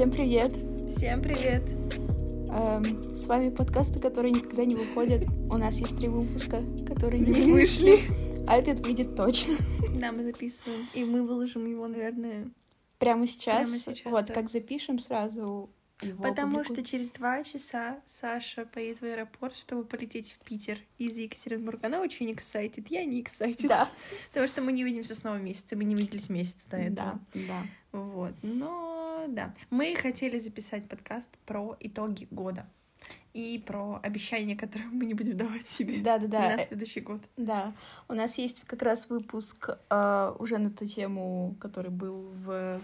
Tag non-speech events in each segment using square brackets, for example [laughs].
Всем привет! Всем привет! Эм, с вами подкасты, которые никогда не выходят. У нас есть три выпуска, которые не, Не [laughs] вышли. А этот выйдет точно. Да, мы записываем. И мы выложим его, наверное, Прямо сейчас. Прямо сейчас, вот, да. как запишем сразу его Потому опубликуем. что через два часа Саша поедет в аэропорт, чтобы полететь в Питер из Екатеринбурга. Она очень excited, я не excited. Да, Потому что мы не увидимся снова месяца, мы не виделись месяц до этого. да, да. Вот, но да. Мы хотели записать подкаст про итоги года и про обещания, которые мы не будем давать себе Да, да, да. на э, следующий год. Да, у нас есть как раз выпуск э, уже на ту тему, который был в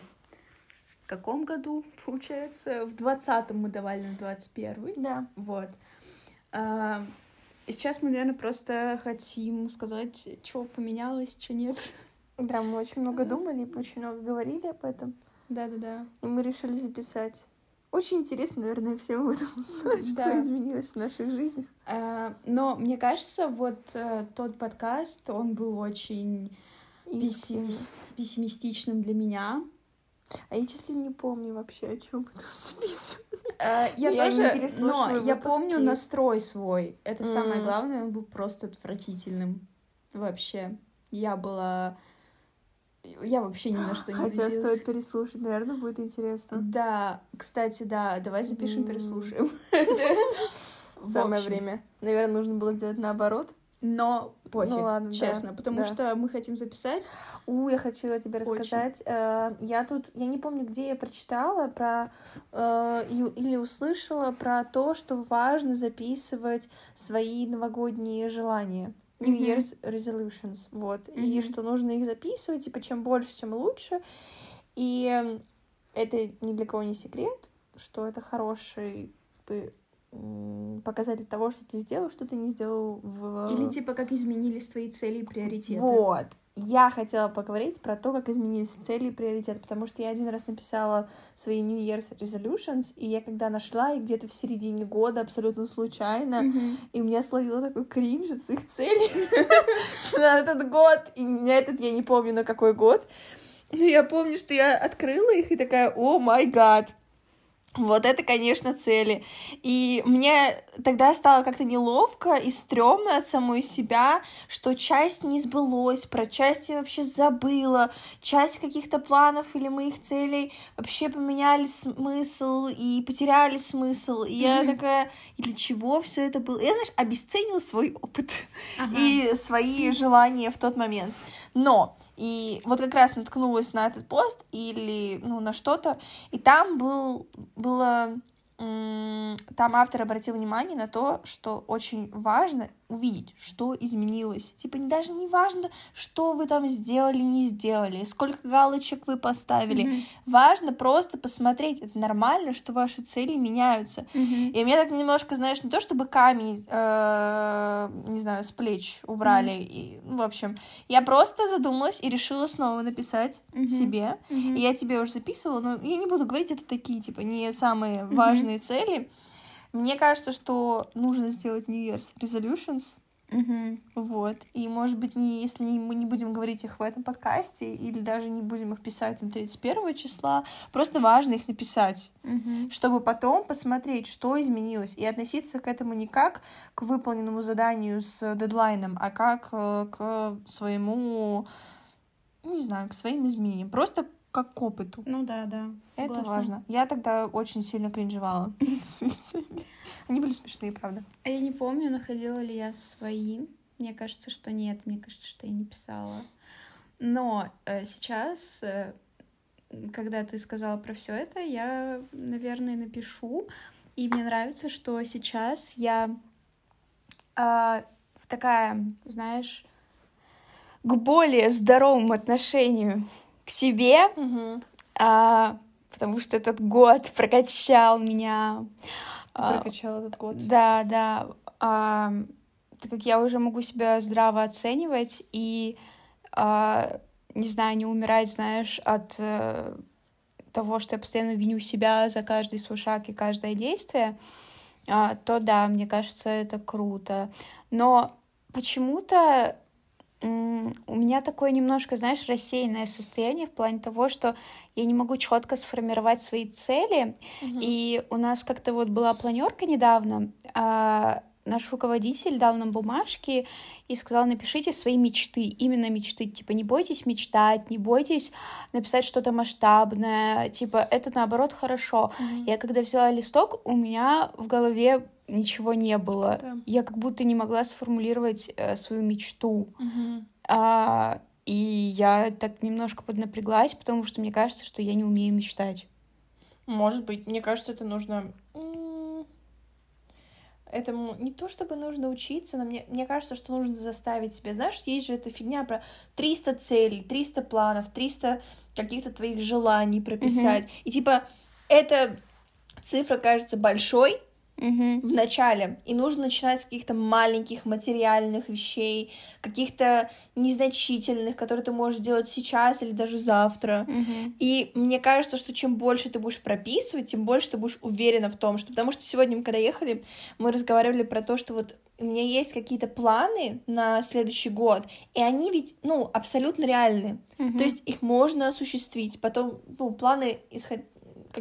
каком году, получается? В двадцатом мы давали на двадцать первый. Да. Вот. И сейчас мы, наверное, просто хотим сказать, что поменялось, что нет. Да, мы очень много думали, очень много говорили об этом. Да-да-да. И мы решили записать. Очень интересно, наверное, всем об этом узнать, Да. что изменилось в наших жизнях. А, но мне кажется, вот э, тот подкаст, он был очень пессимистичным для меня. А я, честно, не помню вообще, о чем это записывали. Э, Я Я не тоже, но я помню настрой свой. Это самое главное, он был просто отвратительным. Вообще. Я была... Я вообще ни на что не Хотя надеялась. стоит переслушать, наверное, будет интересно. Да, кстати, да, давай запишем, переслушаем. [laughs] Самое время. Наверное, нужно было сделать наоборот. Но пофиг, Ну ладно, да, честно, потому да. что мы хотим записать. У, я хочу тебе Очень. рассказать. Э, Я тут, я не помню, где я прочитала про э, или услышала про то, что важно записывать свои новогодние желания. New Мгм. Year's resolutions, вот, и Мгм. что нужно их записывать, типа, чем больше, тем лучше. И э, это ни для кого не секрет, что это хороший м, показатель того, что ты сделал, что ты не сделал в... Или типа как изменились твои цели и приоритеты. Вот. Я хотела поговорить про то, как изменились цели и приоритеты, потому что я один раз написала свои New Year's Resolutions, и я когда нашла их где-то в середине года абсолютно случайно, Мгм. и меня словило такой кринж от своих целей [laughs] на этот год, и на этот я не помню на какой год, но я помню, что я открыла их и такая, о май гад, вот это, конечно, цели. И мне тогда стало как-то неловко и стрёмно от самой себя, что часть не сбылось, про часть я вообще забыла, часть каких-то планов или моих целей вообще поменяли смысл и потеряли смысл. И я Мгм. такая, и для чего все это было? Я, знаешь, обесценила свой опыт Ага. и свои желания в тот момент. Но, и вот как раз наткнулась на этот пост или, ну, на что-то, и там был, было, там автор обратил внимание на то, что очень важно увидеть, что изменилось. Типа, даже не важно, что вы там сделали, не сделали, сколько галочек вы поставили. Мгм. Важно просто посмотреть, это нормально, что ваши цели меняются. Мгм. И мне так немножко, знаешь, не то чтобы камень, э, не знаю, с плеч убрали. И, ну, в общем, я просто задумалась и решила снова написать Мгм. себе. Мгм. И я тебе уже записывала, но я не буду говорить, это такие, типа, не самые Мгм. Важные цели. Мне кажется, что нужно сделать New Year's Resolutions. Мгм. Вот. И, может быть, не, если мы не будем говорить их в этом подкасте, или даже не будем их писать на 31 числа, просто важно их написать Мгм. чтобы потом посмотреть, что изменилось, и относиться к этому не как к выполненному заданию с дедлайном, а как э, к своему, не знаю, к своим изменениям. Просто как к опыту. Ну да, да. Это согласна. важно. Я тогда очень сильно кринжевала. [laughs] Они были смешные, правда. А я не помню, находила ли я свои. Мне кажется, что нет. Мне кажется, что я не писала. Но э, сейчас, э, когда ты сказала про все это, я, наверное, напишу. И мне нравится, что сейчас я а, такая, знаешь, к более здоровому отношению к себе, а, потому что этот год прокачал меня. а, Прокачала этот год. да, да. А, так как я уже могу себя здраво оценивать и, а, не знаю, не умирать, знаешь, от э, того, что я постоянно виню себя за каждый свой шаг и каждое действие, а, то да, мне кажется, это круто. Но почему-то у меня такое немножко, знаешь, рассеянное состояние в плане того, что я не могу четко сформировать свои цели. Mm-hmm. И у нас как-то вот была планерка недавно, а наш руководитель дал нам бумажки и сказал, напишите свои мечты, именно мечты, типа, не бойтесь мечтать, не бойтесь написать что-то масштабное, типа, это наоборот хорошо. Mm-hmm. Я когда взяла листок, у меня в голове ничего не было. Да. Я как будто не могла сформулировать э, свою мечту. Mm-hmm. А, и я так немножко поднапряглась, потому что мне кажется, что я не умею мечтать. Может быть, мне кажется, это нужно этому не то чтобы нужно учиться, но мне, мне кажется, что нужно заставить себя. Знаешь, есть же эта фигня про 300 целей, 300 планов, 300 каких-то твоих желаний прописать. Mm-hmm. И типа, эта цифра кажется большой, угу. в начале. И нужно начинать с каких-то маленьких материальных вещей, каких-то незначительных, которые ты можешь сделать сейчас или даже завтра. Угу. И мне кажется, что чем больше ты будешь прописывать, тем больше ты будешь уверена в том, что... Потому что сегодня когда ехали, мы разговаривали про то, что вот у меня есть какие-то планы на следующий год, и они ведь, ну, абсолютно реальны. Uh-huh. То есть их можно осуществить. Потом, ну, планы исход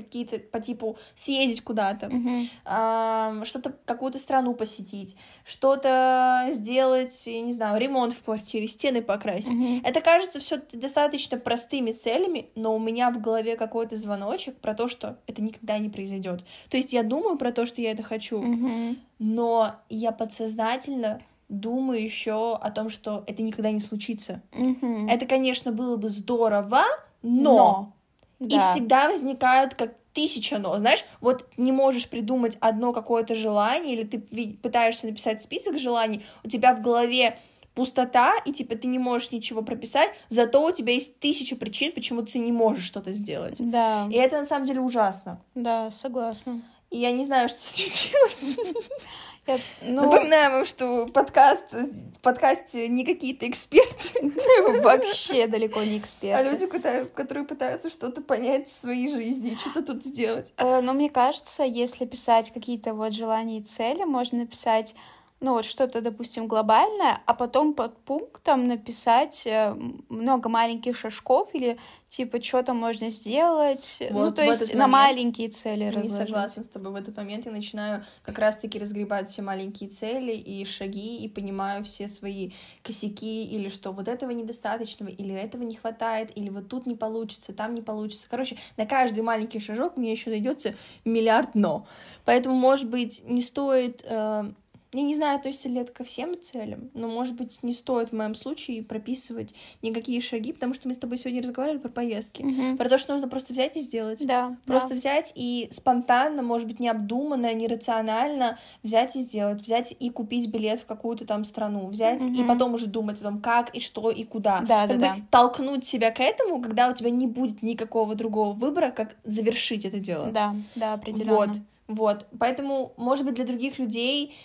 какие-то по типу съездить куда-то, uh-huh. а, что-то, какую-то страну посетить, что-то сделать, я не знаю, ремонт в квартире, стены покрасить. Uh-huh. Это кажется все достаточно простыми целями, но у меня в голове какой-то звоночек про то, что это никогда не произойдет. То есть я думаю про то, что я это хочу, uh-huh. но я подсознательно думаю еще о том, что это никогда не случится. Uh-huh. Это, конечно, было бы здорово, но, но да. И всегда возникают как тысяча но, знаешь, вот не можешь придумать одно какое-то желание, или ты пытаешься написать список желаний, у тебя в голове пустота, и типа ты не можешь ничего прописать, зато у тебя есть тысяча причин, почему ты не можешь что-то сделать. Да. И это на самом деле ужасно. Да, согласна. И я не знаю, что с этим делать. [laughs] Я, ну... Напоминаем вам, что подкаст, в подкасте не какие-то эксперты. [laughs] Вообще далеко не эксперты. А люди, которые пытаются что-то понять в своей жизни, что-то тут сделать. Э, но мне кажется, если писать какие-то вот желания и цели, можно написать ну вот что-то, допустим, глобальное, а потом под пунктом написать э, много маленьких шажков или типа что-то можно сделать, ну, вот ну то есть на маленькие цели Я не согласна с тобой в этот момент я начинаю как раз-таки разгребать все маленькие цели и шаги и понимаю все свои косяки или что вот этого недостаточного или этого не хватает или вот тут не получится, там не получится. Короче, на каждый маленький шажок мне еще найдется миллиард но. Поэтому, может быть, не стоит э, я не знаю, относится ли это ко всем целям, но, может быть, не стоит в моем случае прописывать никакие шаги, потому что мы с тобой сегодня разговаривали про поездки, угу. про то, что нужно просто взять и сделать. Да. Просто да. взять и спонтанно, может быть, необдуманно, нерационально взять и сделать, взять и купить билет в какую-то там страну, взять угу. и потом уже думать о том, как и что и куда. Да, как да, да. толкнуть себя к этому, когда у тебя не будет никакого другого выбора, как завершить это дело. Да, да, определенно. Вот, вот. Поэтому, может быть, для других людей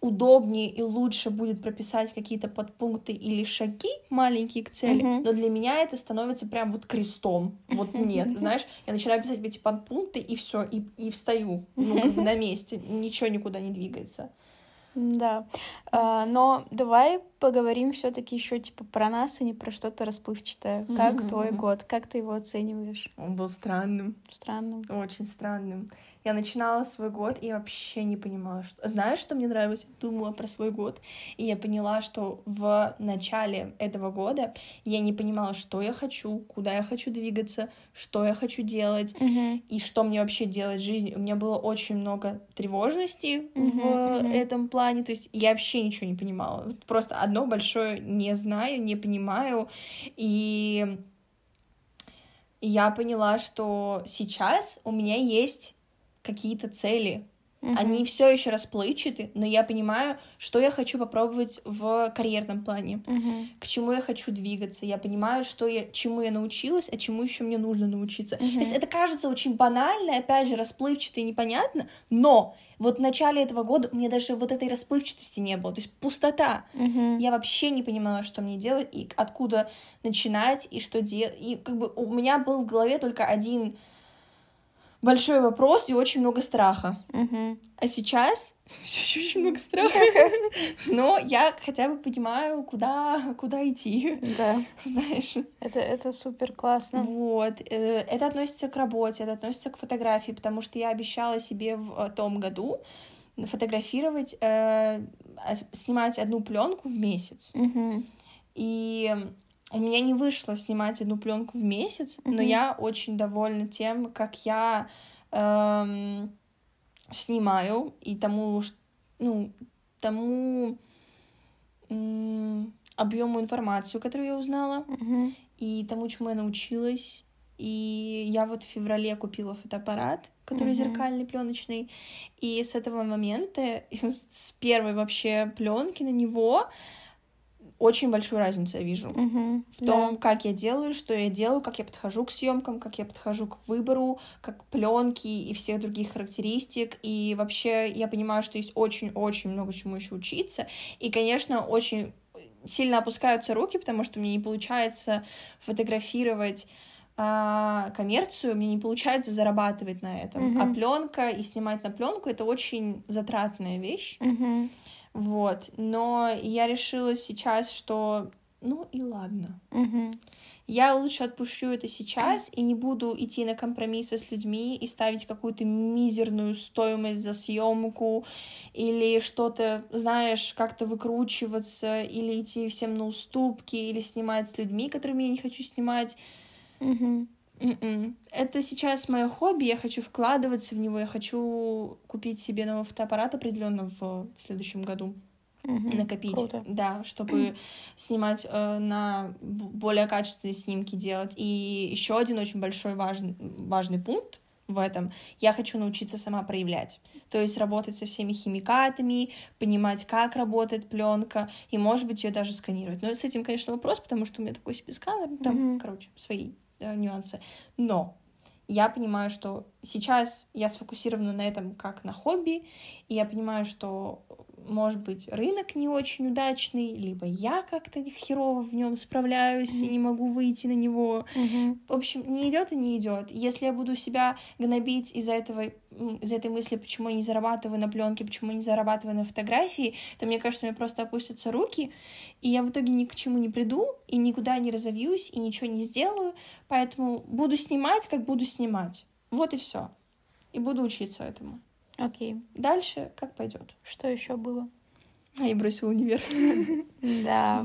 удобнее и лучше будет прописать какие-то подпункты или шаги маленькие к цели, uh-huh. но для меня это становится прям вот крестом. Вот [laughs] нет, знаешь, я начинаю писать эти подпункты и все, и, и встаю ну, как бы [laughs] на месте, ничего никуда не двигается. Да, а, но давай поговорим все-таки еще типа про нас, а не про что-то расплывчатое. Как mm-hmm. твой год? Как ты его оцениваешь? Он был странным. Странным. Очень странным. Я начинала свой год и вообще не понимала, что... Знаешь, что мне нравилось? Думала про свой год. И я поняла, что в начале этого года я не понимала, что я хочу, куда я хочу двигаться, что я хочу делать mm-hmm. и что мне вообще делать в жизни. У меня было очень много тревожности mm-hmm, в mm-hmm. этом плане. То есть я вообще ничего не понимала. Просто одно большое не знаю, не понимаю. И я поняла, что сейчас у меня есть какие-то цели. Uh-huh. Они все еще расплывчаты, но я понимаю, что я хочу попробовать в карьерном плане, uh-huh. к чему я хочу двигаться. Я понимаю, что я, чему я научилась, а чему еще мне нужно научиться. Uh-huh. То есть это кажется очень банально, опять же, расплывчато и непонятно, но вот в начале этого года у меня даже вот этой расплывчатости не было, то есть пустота. Uh-huh. Я вообще не понимала, что мне делать и откуда начинать и что делать. И как бы у меня был в голове только один большой вопрос и очень много страха. Мгм. А сейчас [laughs] все еще очень много страха. [laughs] Но я хотя бы понимаю, куда, куда идти, Да, [laughs] знаешь. это, это супер классно. Вот. э, Это относится к работе, это относится к фотографии, потому что я обещала себе в э, том году фотографировать, э, а- снимать одну пленку в месяц. Мгм. И у меня не вышло снимать одну пленку в месяц, но Мгм. я очень довольна тем, как я эм, снимаю и тому, ну, тому объему информацию, которую я узнала, Мгм. и тому, чему я научилась. И я вот в феврале купила фотоаппарат, который Мгм. зеркальный, пленочный. И с этого момента, [laughs] с первой вообще пленки на него, очень большую разницу я вижу Мгм. в том, как я делаю, что я делаю, как я подхожу к съемкам, как я подхожу к выбору, как пленки и всех других характеристик. И вообще я понимаю, что есть очень-очень много чему еще учиться. И, конечно, очень сильно опускаются руки, потому что мне не получается фотографировать а, коммерцию, мне не получается зарабатывать на этом. Мгм. А пленка и снимать на пленку это очень затратная вещь. Мгм. Вот. Но я решила сейчас, что ну и ладно. Мгм. Я лучше отпущу это сейчас и не буду идти на компромиссы с людьми и ставить какую-то мизерную стоимость за съемку или что-то, знаешь, как-то выкручиваться или идти всем на уступки или снимать с людьми, которыми я не хочу снимать. Мгм. М-м. Это сейчас мое хобби, я хочу вкладываться в него, я хочу купить себе новый фотоаппарат определенно в следующем году Мгм. накопить, Круто. да, чтобы [clears throat] снимать э, на более качественные снимки делать. И еще один очень большой важный, важный пункт в этом, я хочу научиться сама проявлять. То есть работать со всеми химикатами, понимать, как работает пленка, и, может быть, ее даже сканировать. Но с этим, конечно, вопрос, потому что у меня такой себе сканер, там, Мгм. короче, свои нюансы. Но я понимаю, что сейчас я сфокусирована на этом как на хобби, и я понимаю, что, может быть, рынок не очень удачный, либо я как-то херово в нем справляюсь и Мгм. не могу выйти на него. Мгм. В общем, не идет и не идет. Если я буду себя гнобить из-за этого, из-за этой мысли, почему я не зарабатываю на пленке, почему я не зарабатываю на фотографии, то мне кажется, у меня просто опустятся руки, и я в итоге ни к чему не приду, и никуда не разовьюсь, и ничего не сделаю. Поэтому буду снимать, как буду снимать. Вот и все. И буду учиться этому. Окей. Дальше как пойдет. Что еще было? А я бросила универ. [laughs] Да.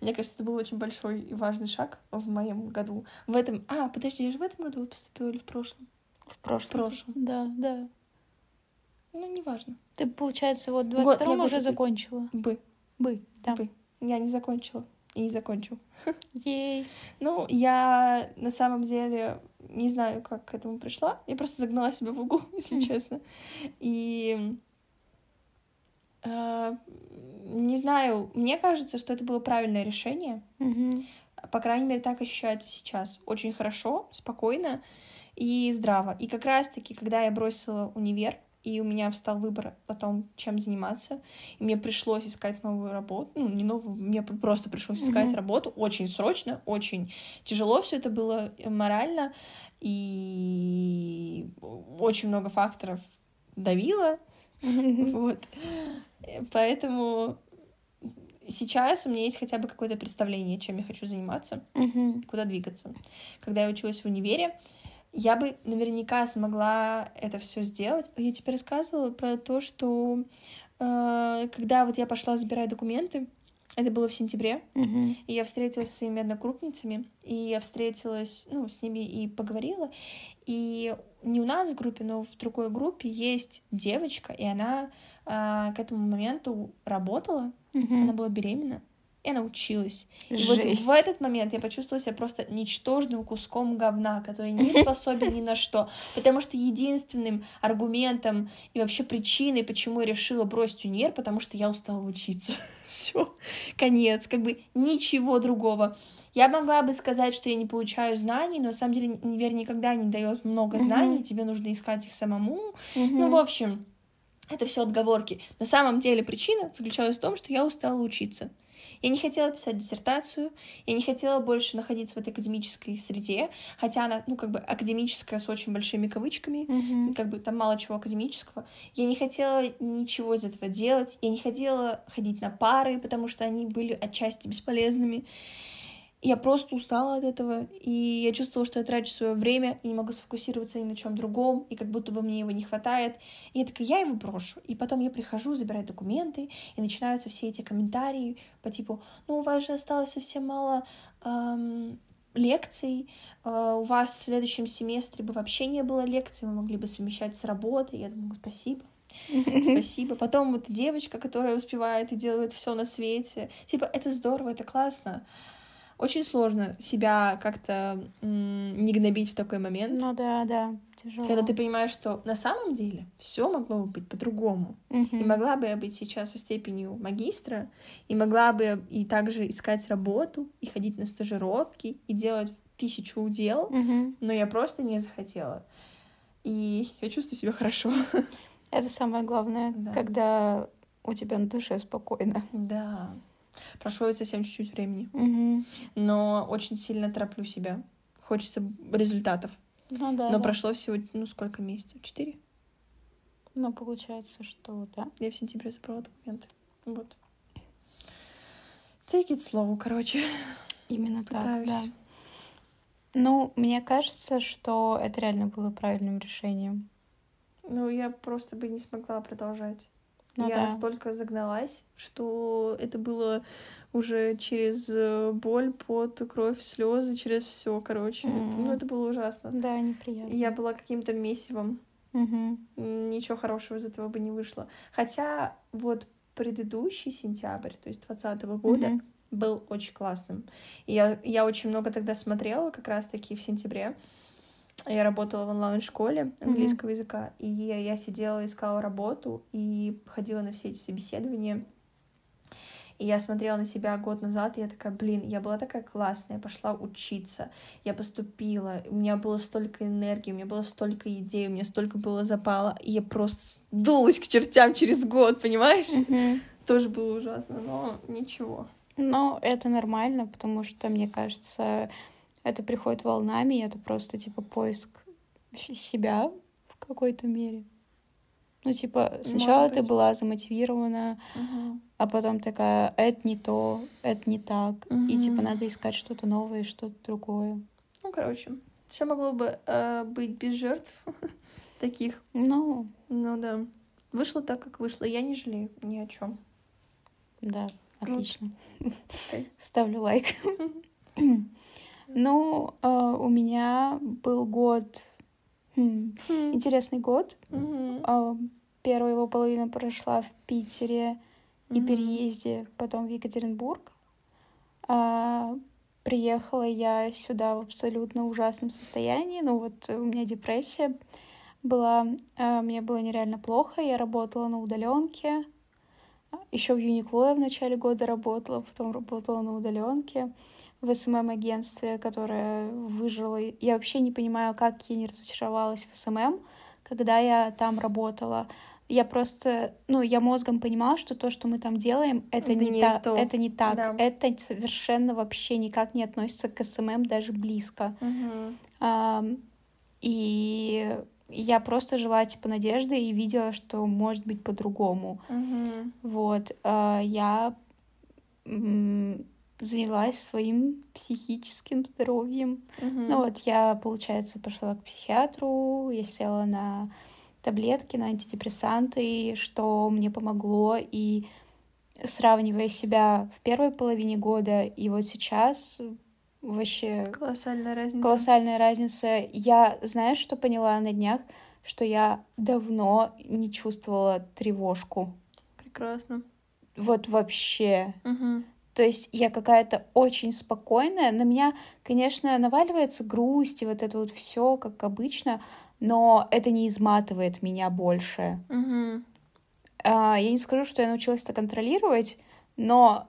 Мне кажется, это был очень большой и важный шаг в моем году. В этом... А, подожди, я же в этом году поступила или в прошлом? В прошлом. В прошлом. Да, да. Ну, неважно. Ты, получается, вот в Год- 22 я год уже отбе- закончила. Бы. Бы, да. Бы. Я не закончила. И не закончу. Ей. [laughs] Ну, я на самом деле не знаю, как к этому пришла. Я просто загнала себя в угол, [laughs] если честно. И э, не знаю, мне кажется, что это было правильное решение. Мгм. По крайней мере, так ощущается сейчас. Очень хорошо, спокойно и здраво. И как раз-таки, когда я бросила универ, и у меня встал выбор о том, чем заниматься, и мне пришлось искать новую работу, ну, не новую, мне просто пришлось искать Мгм. работу очень срочно, очень тяжело все это было э, морально, и очень много факторов давило, вот. Э, Поэтому сейчас у меня есть хотя бы какое-то представление, чем я хочу заниматься, куда двигаться. Когда я училась в универе, я бы наверняка смогла это все сделать. Я тебе рассказывала про то, что э, когда вот я пошла забирать документы, это было в сентябре, Мгм. и я встретилась с своими однокрупницами, и я встретилась, ну, с ними и поговорила. И не у нас в группе, но в другой группе есть девочка, и она а, к этому моменту работала, Мгм. она была беременна, и она училась. И вот Жесть. в этот момент я почувствовала себя просто ничтожным куском говна, который не [laughs] способен ни на что. Потому что единственным аргументом и вообще причиной, почему я решила бросить универ, потому что я устала учиться. [laughs] Все, конец, как бы ничего другого. Я могла бы сказать, что я не получаю знаний, но на самом деле универ никогда не дает много знаний, тебе нужно искать их самому. Ну, в общем, это все отговорки. На самом деле причина заключалась в том, что я устала учиться. Я не хотела писать диссертацию, я не хотела больше находиться в этой академической среде, хотя она, ну, как бы академическая с очень большими кавычками, Мгм. как бы там мало чего академического. Я не хотела ничего из этого делать, я не хотела ходить на пары, потому что они были отчасти бесполезными. Я просто устала от этого, и я чувствовала, что я трачу свое время и не могу сфокусироваться ни на чем другом, и как будто бы мне его не хватает. И я такая, я его брошу. И потом я прихожу, забираю документы, и начинаются все эти комментарии по типу, ну, у вас же осталось совсем мало эм, лекций, э, у вас в следующем семестре бы вообще не было лекций, мы могли бы совмещать с работой. Я думаю, спасибо. [laughs] Спасибо. Потом вот девочка, которая успевает и делает все на свете. Типа, это здорово, это классно. Очень сложно себя как-то не гнобить в такой момент. Ну да, да, тяжело. Когда ты понимаешь, что на самом деле все могло бы быть по-другому. Мгм. И могла бы я быть сейчас со степенью магистра, и могла бы и также искать работу, и ходить на стажировки, и делать тысячу дел, Мгм. но я просто не захотела. И я чувствую себя хорошо. Это самое главное, Да. когда у тебя на душе спокойно. Да. Прошло совсем чуть-чуть времени. Мгм. Но очень сильно тороплю себя. Хочется результатов. Ну да. Но да. прошло всего, ну, сколько месяцев? Четыре? Ну, получается, что да. Я в сентябре забрала документы. Вот. Take it slow, короче. Именно так, Пытаюсь. да. Ну, мне кажется, что это реально было правильным решением. Ну, я просто бы не смогла продолжать. Ну я да. настолько загналась, что это было уже через э, боль, пот, кровь, слезы, через все, короче. Это- Мгм. ну, это было ужасно. Да, неприятно. Я была каким-то месивом. М, Ничего хорошего из этого бы не вышло. Хотя вот предыдущий сентябрь, то есть 2020 года, Мгм. был очень классным. И я, я очень много тогда смотрела, как раз-таки в сентябре. Я работала в онлайн-школе английского языка, и я, сидела, искала работу и ходила на все эти собеседования. И я смотрела на себя год назад, и я такая, блин, я была такая классная, я пошла учиться, я поступила, у меня было столько энергии, у меня было столько идей, у меня столько было запала, и я просто сдулась к чертям через год, понимаешь? Мгм. Тоже было ужасно, но ничего. Но это нормально, потому что, мне кажется, это приходит волнами, и это просто, типа, поиск себя в какой-то мере. Ну, типа, сначала ты была замотивирована, а потом такая, это не то, это не так. И, типа, надо искать что-то новое, что-то другое. Ну, короче, все могло бы э, быть без жертв [laughs] таких. Ну, Ну да. Вышло так, как вышло. Я не жалею ни о чем. да, отлично. [laughs] Ставлю лайк. [laughs] Ну, э, у меня был год, хм, интересный год. А, Первая его половина прошла в Питере и переезде, потом в Екатеринбург. А, Приехала я сюда в абсолютно ужасном состоянии. Ну вот у меня депрессия была, а, мне было нереально плохо. Я работала на удаленке. Еще в Uniqlo я в начале года работала, потом работала на удаленке в SMM -агентстве, которое выжило. Я вообще не понимаю, как я не разочаровалась в SMM, когда я там работала. Я просто, ну, я мозгом понимала, что то, что мы там делаем, это, Это не, не та- то. это не так. Да. Это совершенно вообще никак не относится к SMM даже близко. Ам, И я просто жила, типа, надежды и видела, что может быть по-другому. Вот, а, я занялась своим психическим здоровьем. Ну вот, я, получается, пошла к психиатру, я села на таблетки, на антидепрессанты, что мне помогло, и сравнивая себя в первой половине года и вот сейчас, вообще Колоссальная разница. колоссальная разница. Я, знаешь, что поняла на днях? Что я давно не чувствовала тревожку. Прекрасно. Вот вообще. Мгм. То есть я какая-то очень спокойная. На меня, конечно, наваливается грусть и вот это вот все, как обычно, но это не изматывает меня больше. Мгм. А, Я не скажу, что я научилась это контролировать, но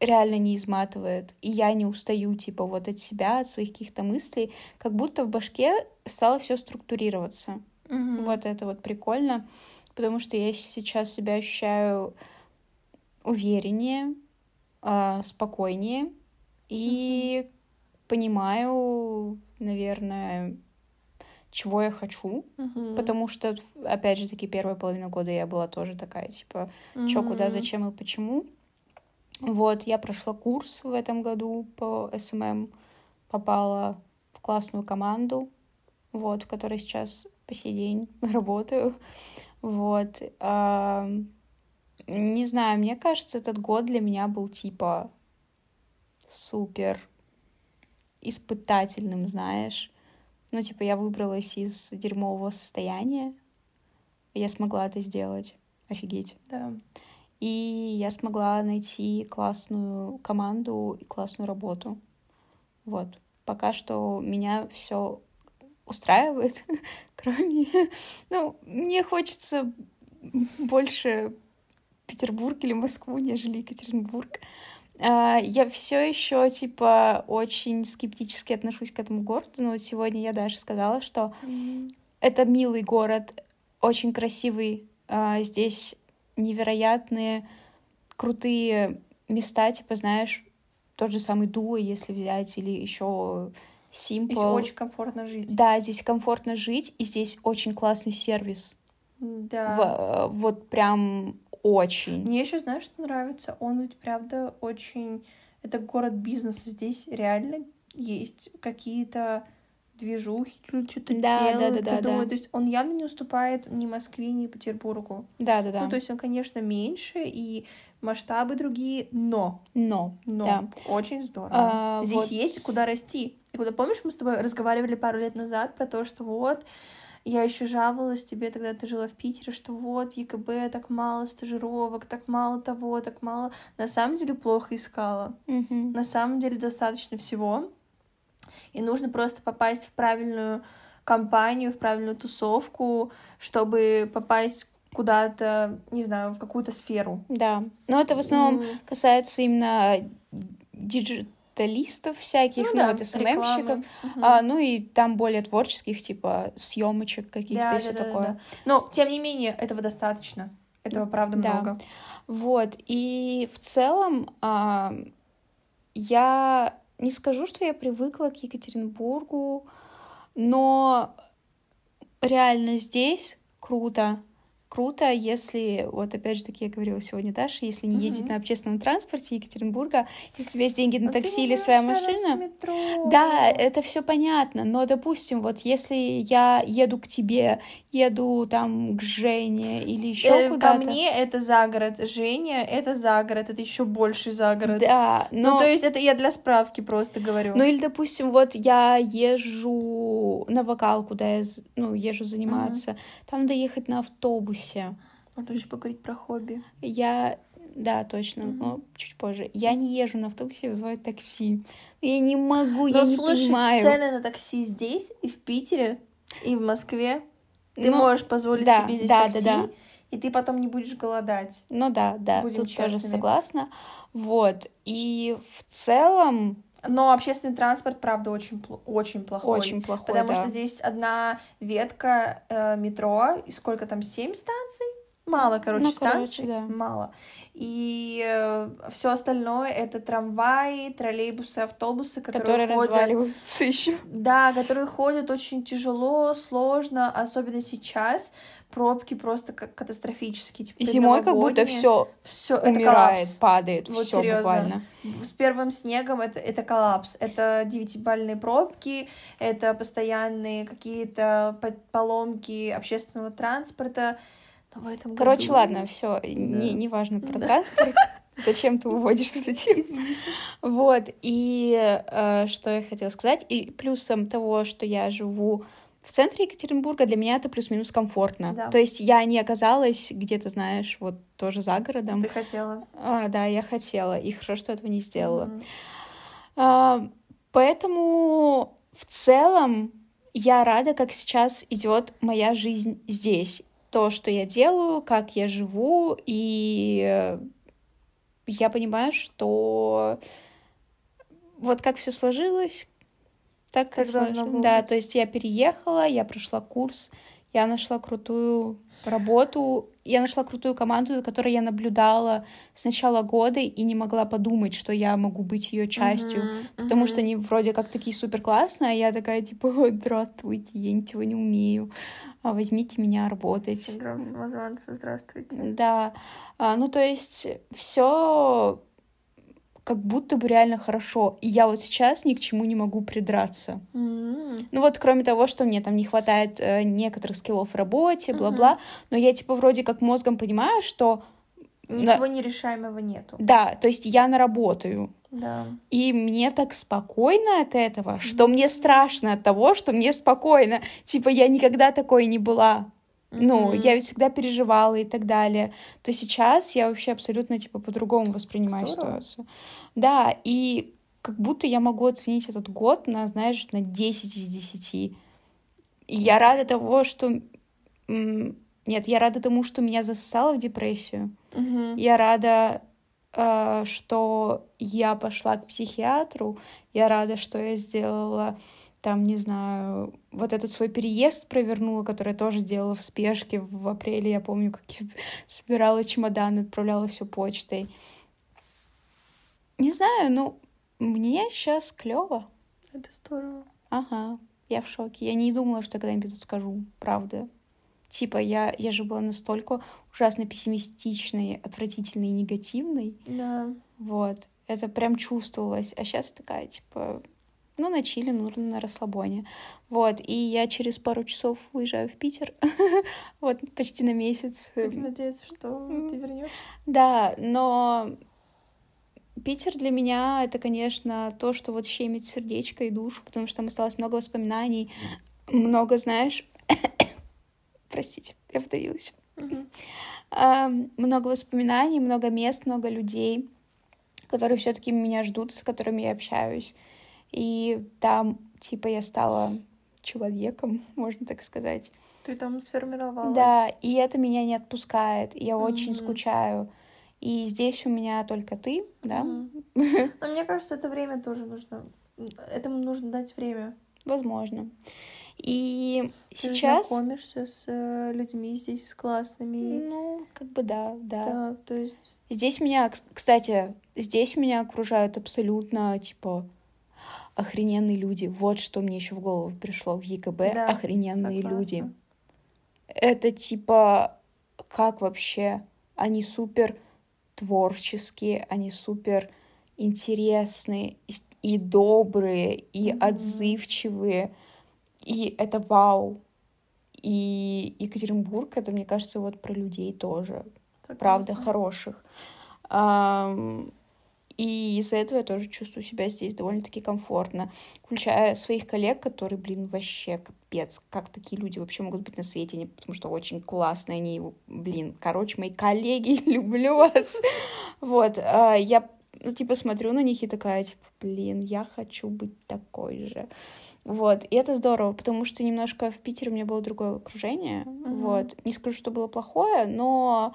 реально не изматывает. И я не устаю, типа, вот от себя, от своих каких-то мыслей. Как будто в башке стало все структурироваться. Мгм. Вот это вот прикольно, потому что я сейчас себя ощущаю увереннее, а, спокойнее и понимаю, наверное, чего я хочу, Мгм. потому что, опять же таки, первая половина года я была тоже такая, типа, чё, куда, зачем и почему. Вот, я прошла курс в этом году по SMM, попала в классную команду, вот, в которой сейчас по сей день [laughs] работаю. Вот. Не знаю, мне кажется, этот год для меня был типа супер испытательным, знаешь. Ну, типа, я выбралась из дерьмового состояния, я смогла это сделать. Офигеть. Да. И я смогла найти классную команду и классную работу. Вот. Пока что меня все устраивает, [laughs] кроме... Ну, мне хочется больше Петербург или Москву, нежели Екатеринбург. А, Я все еще, типа, очень скептически отношусь к этому городу, но вот сегодня я даже сказала, что это милый город, очень красивый. а, Здесь невероятные, крутые места, типа, знаешь, тот же самый Дуа, если взять, или еще Здесь Simple. очень комфортно жить. Да, здесь комфортно жить, и здесь очень классный сервис. Да. В- вот прям очень. Мне еще знаешь, что нравится? Он ведь правда очень... Это город бизнеса. Здесь реально есть какие-то движухи, что-то Да, делают, да, да, да, придумывают. да. То есть он явно не уступает ни Москве, ни Петербургу. Да-да-да. Ну, то есть он, конечно, меньше и масштабы другие, но, Но, но да. очень здорово. А, Здесь вот. есть куда расти. И куда помнишь, мы с тобой разговаривали пару лет назад про то, что вот я еще жаловалась тебе, тогда ты жила в Питере, что вот ЕКБ так мало стажировок, так мало того, так мало. На самом деле плохо искала. Мгм. На самом деле достаточно всего. И нужно просто попасть в правильную компанию, в правильную тусовку, чтобы попасть куда-то, не знаю, в какую-то сферу. Да. Но это в основном М, касается именно диджиталистов всяких, ну, да, вот SMM щиков. Мгм. А, ну и там более творческих, типа съемочек каких-то Да, и все да, да, такое. да. Но, тем не менее, этого достаточно. Этого, правда, Да. много. Вот. И в целом а, я не скажу, что я привыкла к Екатеринбургу, но реально здесь круто. Круто, если, вот опять же таки я говорила сегодня Даша, если не ездить Мгм. на общественном транспорте Екатеринбурга, если у есть деньги на такси или своя машина, да, это все понятно, но, допустим, вот если я еду к тебе, еду там к Жене или еще Э, куда-то. По мне это за город. Женя, это за город. Это еще больше за город. Да, но... Ну, то есть это я для справки просто говорю. Ну или, допустим, вот я езжу на вокал, куда я ну, езжу заниматься, там доехать на автобусе. Вот еще поговорить про хобби. Я, да, точно, Мгм. но чуть позже. Я не езжу на автобусе, я вызываю такси. Я не могу, Но я не Ну, слушай, понимаю. цены на такси здесь и в Питере, и в Москве. Ты Ну, можешь позволить да, себе здесь да, да, такси, да. и ты потом не будешь голодать. Ну да, да, Будем тут тоже честными. согласна. Вот, и в целом Но общественный транспорт, правда, очень, очень плохой. очень плохой, Потому да. что здесь одна ветка э, метро, и сколько там, семь станций? Мало, короче, Ну, короче, станций. да. Мало. И все остальное это трамваи, троллейбусы, автобусы, которые, которые ходят. разваливаются [laughs] еще. Да, которые ходят очень тяжело, сложно, особенно сейчас. Пробки просто как катастрофические. Типа Зимой как будто все все умирает, падает, Вот все буквально. С первым снегом это, это коллапс. Это девятибальные пробки, это постоянные какие-то по- поломки общественного транспорта. Но в этом Короче, году- ладно, все, не, не важно про Да. транспорт. [laughs] Зачем ты уводишь эту тему? Извините. Вот, и э, что я хотела сказать, и плюсом того, что я живу в центре Екатеринбурга, для меня это плюс-минус комфортно. Да. То есть я не оказалась где-то, знаешь, вот тоже за городом. Ты хотела. А, да, я хотела, и хорошо, что этого не сделала. Мгм. А, поэтому в целом я рада, как сейчас идет моя жизнь здесь. То, что я делаю, как я живу, и э, я понимаю, что вот как все сложилось, так, Так должно было Да, быть. то есть я переехала, я прошла курс, Я нашла крутую работу, я нашла крутую команду, за которой я наблюдала с начала года и не могла подумать, что я могу быть ее частью, Мгм, потому мгм. что они вроде как такие супер классные, а я такая типа здравствуйте, я ничего не умею, а возьмите меня работать. Синдром самозванца, здравствуйте. Да, А, ну то есть все как будто бы реально хорошо. И я вот сейчас ни к чему не могу придраться. М. Ну вот, кроме того, что мне там не хватает э, некоторых скиллов в работе, бла-бла, но я типа вроде как мозгом понимаю, что Ничего нерешаемого нету. да, то есть я наработаю. Да. И мне так спокойно от этого, что мне страшно от того, что мне спокойно. Типа я никогда такой не была. Ну, Мгм. я ведь всегда переживала и так далее. То сейчас я вообще абсолютно типа по-другому воспринимаю Здорово. ситуацию. Да, и как будто я могу оценить этот год на, знаешь, на 10 из 10. И я рада того, что... Нет, я рада тому, что меня засосало в депрессию. Мгм. Я рада, э, что я пошла к психиатру. Я рада, что я сделала там, не знаю, вот этот свой переезд провернула, который я тоже сделала в спешке в апреле. Я помню, как я [laughs] собирала чемодан, отправляла все почтой. Не знаю, ну, мне сейчас клево. Это здорово. Ага, я в шоке. Я не думала, что когда-нибудь это скажу, правда. Типа, я, я же была настолько ужасно пессимистичной, отвратительной и негативной. Да. Вот. Это прям чувствовалось. А сейчас такая, типа, ну, на чили, ну, на расслабоне. Вот. И я через пару часов уезжаю в Питер. [laughs] Вот, почти на месяц. Будем надеяться, что ты вернешься. Да, но Питер для меня это, конечно, то, что вот щемит сердечко и душу, потому что там осталось много воспоминаний, много, знаешь, [coughs] простите, я вдавилась. А, много воспоминаний, много мест, много людей, которые все-таки меня ждут, с которыми я общаюсь. И там, типа, я стала человеком, [laughs] можно так сказать. Ты там сформировалась. Да, и это меня не отпускает. Я очень Мгм. скучаю. И здесь у меня только ты, да? Мгм. [laughs] Но мне кажется, это время тоже нужно. Этому нужно дать время. Возможно. И Ты сейчас, знакомишься с э, людьми здесь, с классными. ну, как бы да, да. Да, то есть... Здесь меня, кс- кстати, здесь меня окружают абсолютно, типа, охрененные люди. Вот что мне еще в голову пришло в ЕКБ. да, охрененные согласна. люди. Это типа, как вообще? Они супер творческие, они супер интересные и, добрые, и Мгм. отзывчивые. И это вау. И Екатеринбург, это, мне кажется, вот про людей тоже. Правда, Согласна. хороших. Ам, И из-за этого я тоже чувствую себя здесь довольно-таки комфортно. Включая своих коллег, которые, блин, вообще капец. Как такие люди вообще могут быть на свете? Они, потому что очень классные они, блин. Короче, мои коллеги, [laughs] люблю вас. Вот, а, я, ну, типа, смотрю на них и такая, типа, блин, я хочу быть такой же. Вот, и это здорово, потому что немножко в Питере у меня было другое окружение, Мгм. вот. Не скажу, что было плохое, но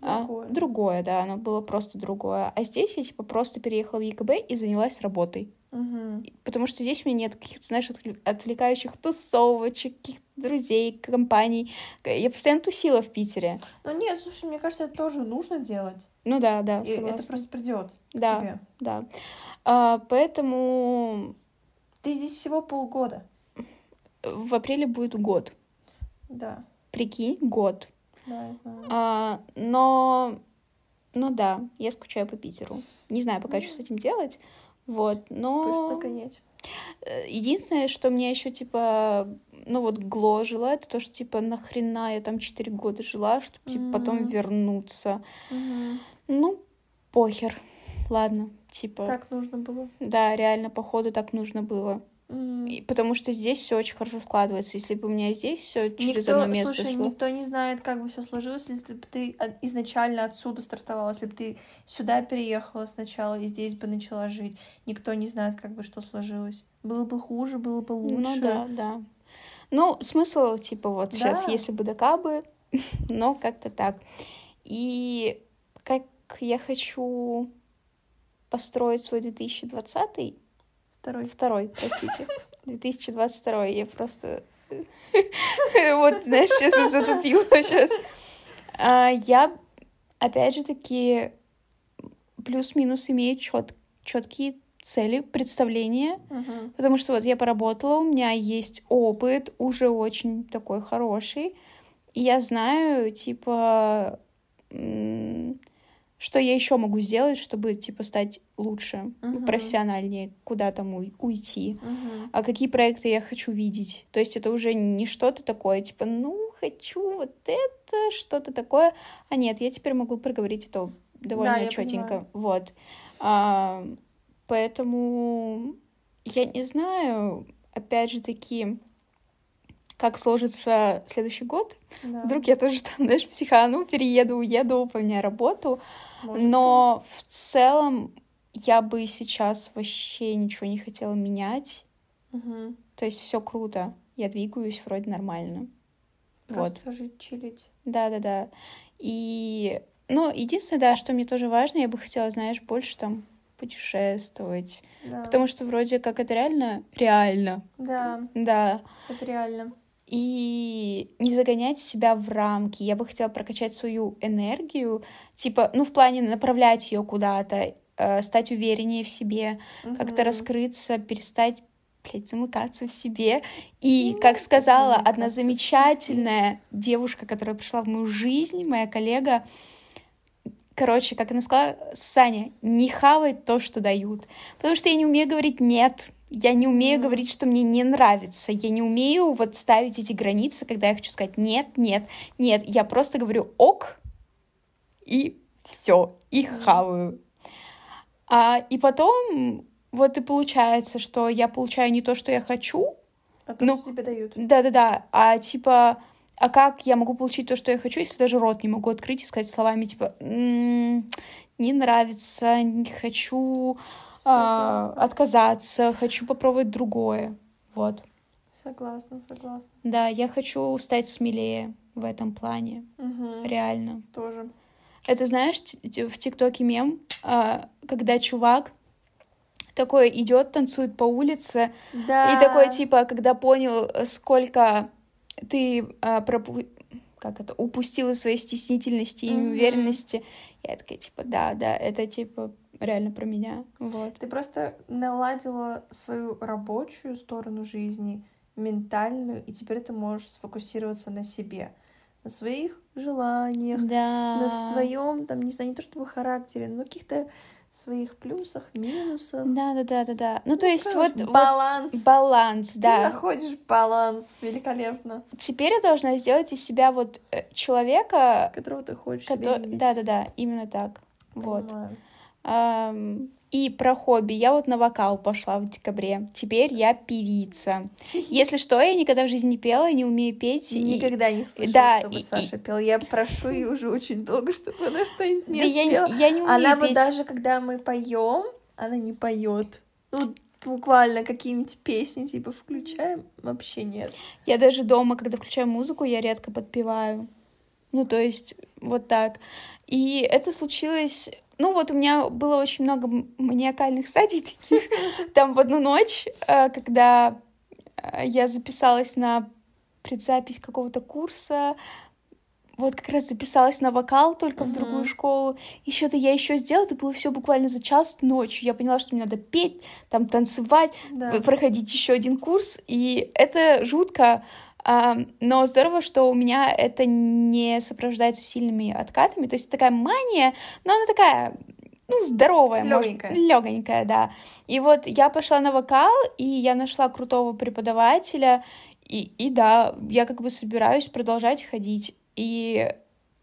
а, Другое. другое, да, оно было просто другое. А здесь я, типа, просто переехала в ЕКБ и занялась работой. И- Потому что здесь у меня нет каких-то, знаешь, отвле- отвлекающих тусовочек, каких-то друзей, компаний. Я постоянно тусила в Питере. Ну нет, слушай, мне кажется, это тоже нужно делать. Ну да, да, И это согласна. просто придет Да. тебе. Да. А, поэтому Ты здесь всего полгода. в апреле будет год. Да, Прикинь, год. Да, я знаю. А, но, ну да, я скучаю по Питеру. Не знаю пока, что с этим делать. Вот, Пусть но нагонять. э, единственное, что мне еще типа, ну вот гложило, это то, что типа нахрена я там 4 года жила, чтобы типа потом Мгм. вернуться. Мгм. Ну, похер. Ладно, типа, Так нужно было. да, реально, походу, так нужно было. И потому что здесь все очень хорошо складывается. Если бы у меня здесь все через Никто, одно место слушай, шло. никто не знает, как бы все сложилось, если бы ты изначально отсюда стартовала, если бы ты сюда переехала сначала и здесь бы начала жить. Никто не знает, как бы что сложилось. Было бы хуже, было бы лучше. Ну да, да. Ну, смысл, типа, вот сейчас, Да. если бы да кабы, [laughs] но как-то так. И как я хочу построить свой 2020 Второй. второй, простите, [laughs] 2022 я просто [laughs] Вот, знаешь, честно затупила [laughs] сейчас. А, я, опять же таки, плюс-минус имею чет четкие цели, представления, потому что вот я поработала, у меня есть опыт уже очень такой хороший, и я знаю, типа, м, что я еще могу сделать, чтобы, типа, стать лучше, Мгм. профессиональнее, куда там уй- уйти Мгм. а какие проекты я хочу видеть. То есть это уже не что-то такое, типа, ну, хочу вот это, что-то такое. А нет, я теперь могу проговорить это довольно Да, четенько. Вот. А, поэтому я не знаю, опять же таки, как сложится следующий год. Да, Вдруг я тоже там, знаешь, психану, перееду, уеду, поменяю работу. может Но в целом я бы сейчас вообще ничего не хотела менять. быть. Мгм. То есть все круто. Я двигаюсь вроде нормально. Вот. Просто жить, чилить. Да, да, да. И ну, единственное, да, что мне тоже важно, я бы хотела, знаешь, больше там путешествовать. Да. Потому что вроде как это реально, реально, Да, да. это реально. И не загонять себя в рамки. Я бы хотела прокачать свою энергию, типа, ну, в плане направлять ее куда-то, э, стать увереннее в себе, как-то Мгм. раскрыться, перестать, блядь, замыкаться в себе. И, как сказала одна замечательная девушка, которая пришла в мою жизнь, моя коллега, короче, как она сказала, Саня, не хавай то, что дают. Потому что я не умею говорить «нет», я не умею говорить, что мне не нравится, я не умею вот ставить эти границы, когда я хочу сказать «нет, нет, нет». Я просто говорю «ок», и все, и хаваю. А, и потом вот и получается, что я получаю не то, что я хочу, А то, Ну, что тебе дают. да-да-да, а типа, а как я могу получить то, что я хочу, если даже рот не могу открыть и сказать словами, типа, «М, не нравится, не хочу а, отказаться, хочу попробовать другое. Вот. Согласна, согласна. Да, я хочу стать смелее в этом плане, Мгм. реально. Тоже. Это знаешь, в ТикТоке мем, а, когда чувак такой идет, танцует по улице, Да. и такой типа, когда понял, сколько ты а, пропу- как это, упустил из своей стеснительности и неуверенности, я такая типа, да, да, это типа реально про меня, вот. Ты просто наладила свою рабочую сторону жизни, ментальную, и теперь ты можешь сфокусироваться на себе, на своих желаниях, Да. на своем, там, не знаю, не то чтобы характере, но каких-то своих плюсах, минусах. Да, да, да, да, да. Ну, то есть вот, вот баланс. баланс, Ты да. находишь баланс великолепно, Теперь я должна сделать из себя вот э, человека, которого ты хочешь видеть. Да, да, да, именно так. Вот. Понимаю. Ам, И про хобби. Я вот на вокал пошла в декабре. Теперь я певица. Если что, я никогда в жизни не пела, не умею петь. и- Никогда не слышала, да, чтобы и- Саша пела. Я прошу ее уже очень долго, чтобы она что-нибудь не Да я, спела. я не умею Она вот петь. даже когда мы поем, она не поет. Ну, буквально какие-нибудь песни типа включаем, вообще нет. Я даже дома, когда включаю музыку, я редко подпеваю. Ну, то есть, вот так. И это случилось... Ну, вот у меня было очень много маниакальных стадий таких. Там в одну ночь, э, когда э, я записалась на предзапись какого-то курса, вот как раз записалась на вокал только в другую школу. И что-то я еще сделала, это было все буквально за час ночью. Я поняла, что мне надо петь, там танцевать, Да. проходить еще один курс, и это жутко. Но здорово, что у меня это не сопровождается сильными откатами. То есть такая мания, но она такая, ну, здоровая, Лёгонькая. легонькая, да. И вот я пошла на вокал, и я нашла крутого преподавателя, и, и да, я как бы собираюсь продолжать ходить. И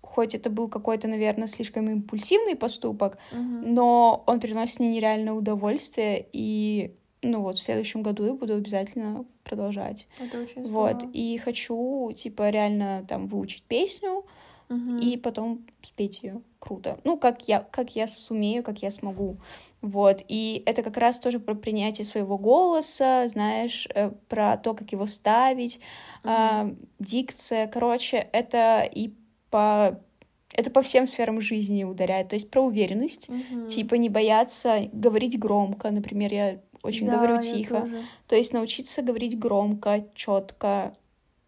хоть это был какой-то, наверное, слишком импульсивный поступок, Мгм. но он приносит мне нереальное удовольствие, и, ну вот, в следующем году я буду обязательно продолжать. Это очень Вот, здорово. и хочу, типа, реально там выучить песню Мгм. и потом спеть ее круто. Ну, как я, как я сумею, как я смогу. Вот, и это как раз тоже про принятие своего голоса, знаешь, э, про то, как его ставить, а, дикция, короче, это и по... Это по всем сферам жизни ударяет. То есть про уверенность, Мгм. Типа не бояться говорить громко, например, я очень Да, говорю тихо. тоже. То есть научиться говорить громко, четко,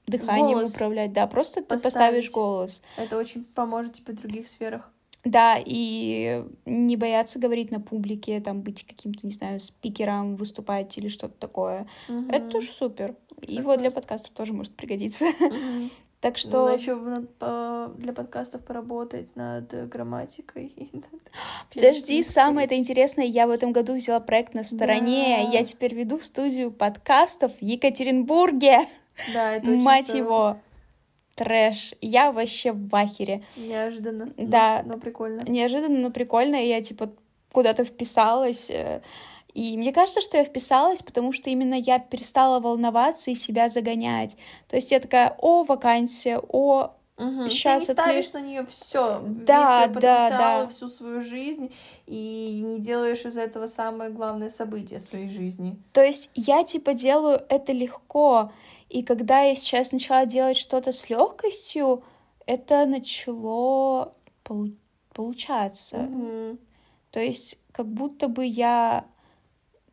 дыханием Голос управлять. Да, просто ты поставишь поставить. голос. Это очень поможет тебе в других сферах. Да, и не бояться говорить на публике, там быть каким-то, не знаю, спикером, выступать или что-то такое. Это Мгм. тоже супер. И вот для Согласна. подкастов тоже может пригодиться. Мгм. Так Что что еще для подкастов поработать над э, грамматикой. и над [gasps] Подожди, самое это интересное, я в этом году взяла проект на стороне. Да. Я теперь веду студию подкастов в Екатеринбурге. [laughs] Да, это очень Мать здорово. его. Трэш. Я вообще в ахере. Неожиданно. но- Да. Но прикольно. Неожиданно, но прикольно. Я типа куда-то вписалась. И мне кажется, что я вписалась, потому что именно я перестала волноваться и себя загонять. То есть я такая, о, вакансия, о, Мгм. Щас Ты не ставишь на нее все, Да, весь свой да, да. всю свою жизнь, и не делаешь из этого самое главное событие своей жизни. То есть я типа делаю это легко, и когда я сейчас начала делать что-то с легкостью, это начало полу- получаться. Мгм. То есть как будто бы я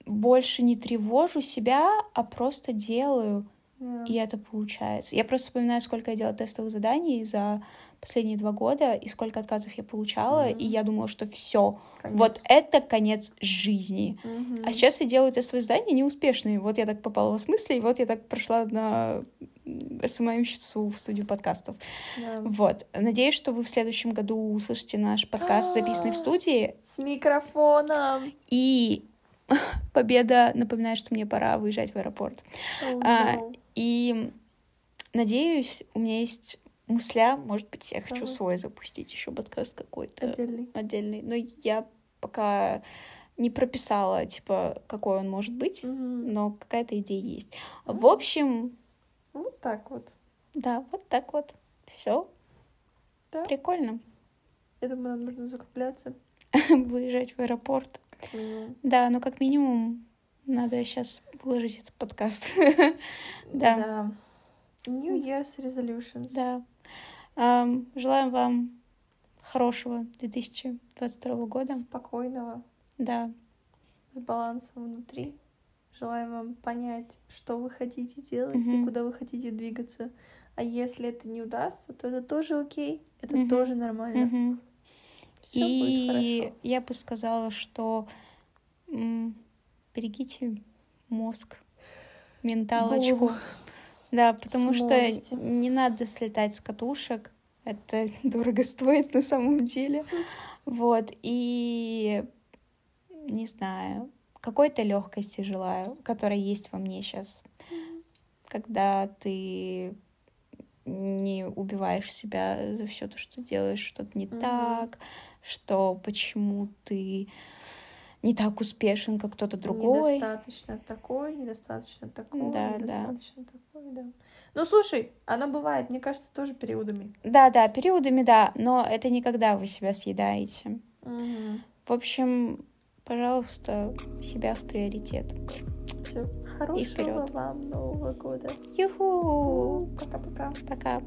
больше не тревожу себя, а просто делаю, Да. и это получается. Я просто вспоминаю, сколько я делала тестовых заданий за последние два года, и сколько отказов я получала, Мгм. и я думала, что все, вот это конец жизни. Мгм. А сейчас я делаю тестовые задания неуспешные. Вот я так попала в смысле, и вот я так прошла на СММщицу в студию подкастов. Да. Вот. Надеюсь, что вы в следующем году услышите наш подкаст, записанный в студии. С микрофоном. И победа напоминает, что мне пора выезжать в аэропорт. Oh, А, no. И надеюсь, у меня есть мысля, может быть, я хочу Давай. свой запустить еще подкаст какой-то Отдельный. отдельный. Но я пока не прописала, типа, какой он может быть. Мгм. но какая-то идея есть. В Мгм. общем, Вот так вот. да, вот так вот. Все. Да. Прикольно. Я думаю, нам нужно закругляться. [laughs] Выезжать в аэропорт. Как минимум. Да, но как минимум надо сейчас выложить этот подкаст. [laughs] Да. Да. New Year's resolutions. Да. Желаем вам хорошего 2022 года. Спокойного, Да. с балансом внутри. Желаем вам понять, что вы хотите делать и куда вы хотите двигаться. А если это не удастся, то это тоже окей, это тоже нормально. Все будет И хорошо. я бы сказала, что м, берегите мозг, менталочку. Голову. Да, потому что Смолости. не надо слетать с катушек. Это [laughs] дорого стоит на самом деле. [laughs] Вот. И не знаю, какой-то легкости желаю, которая есть во мне сейчас. Когда ты не убиваешь себя за все то, что делаешь что-то не Мгм. так, что почему ты не так успешен, как кто-то другой. Недостаточно такой, недостаточно такой, Да, да. недостаточно такой, да. Ну слушай, оно бывает, мне кажется, тоже периодами. Да, да, периодами, да, но это не когда вы себя съедаете. Мгм. В общем, пожалуйста, себя в приоритет. Всё. Хорошего вам Нового года. Юху! Пока-пока. Пока.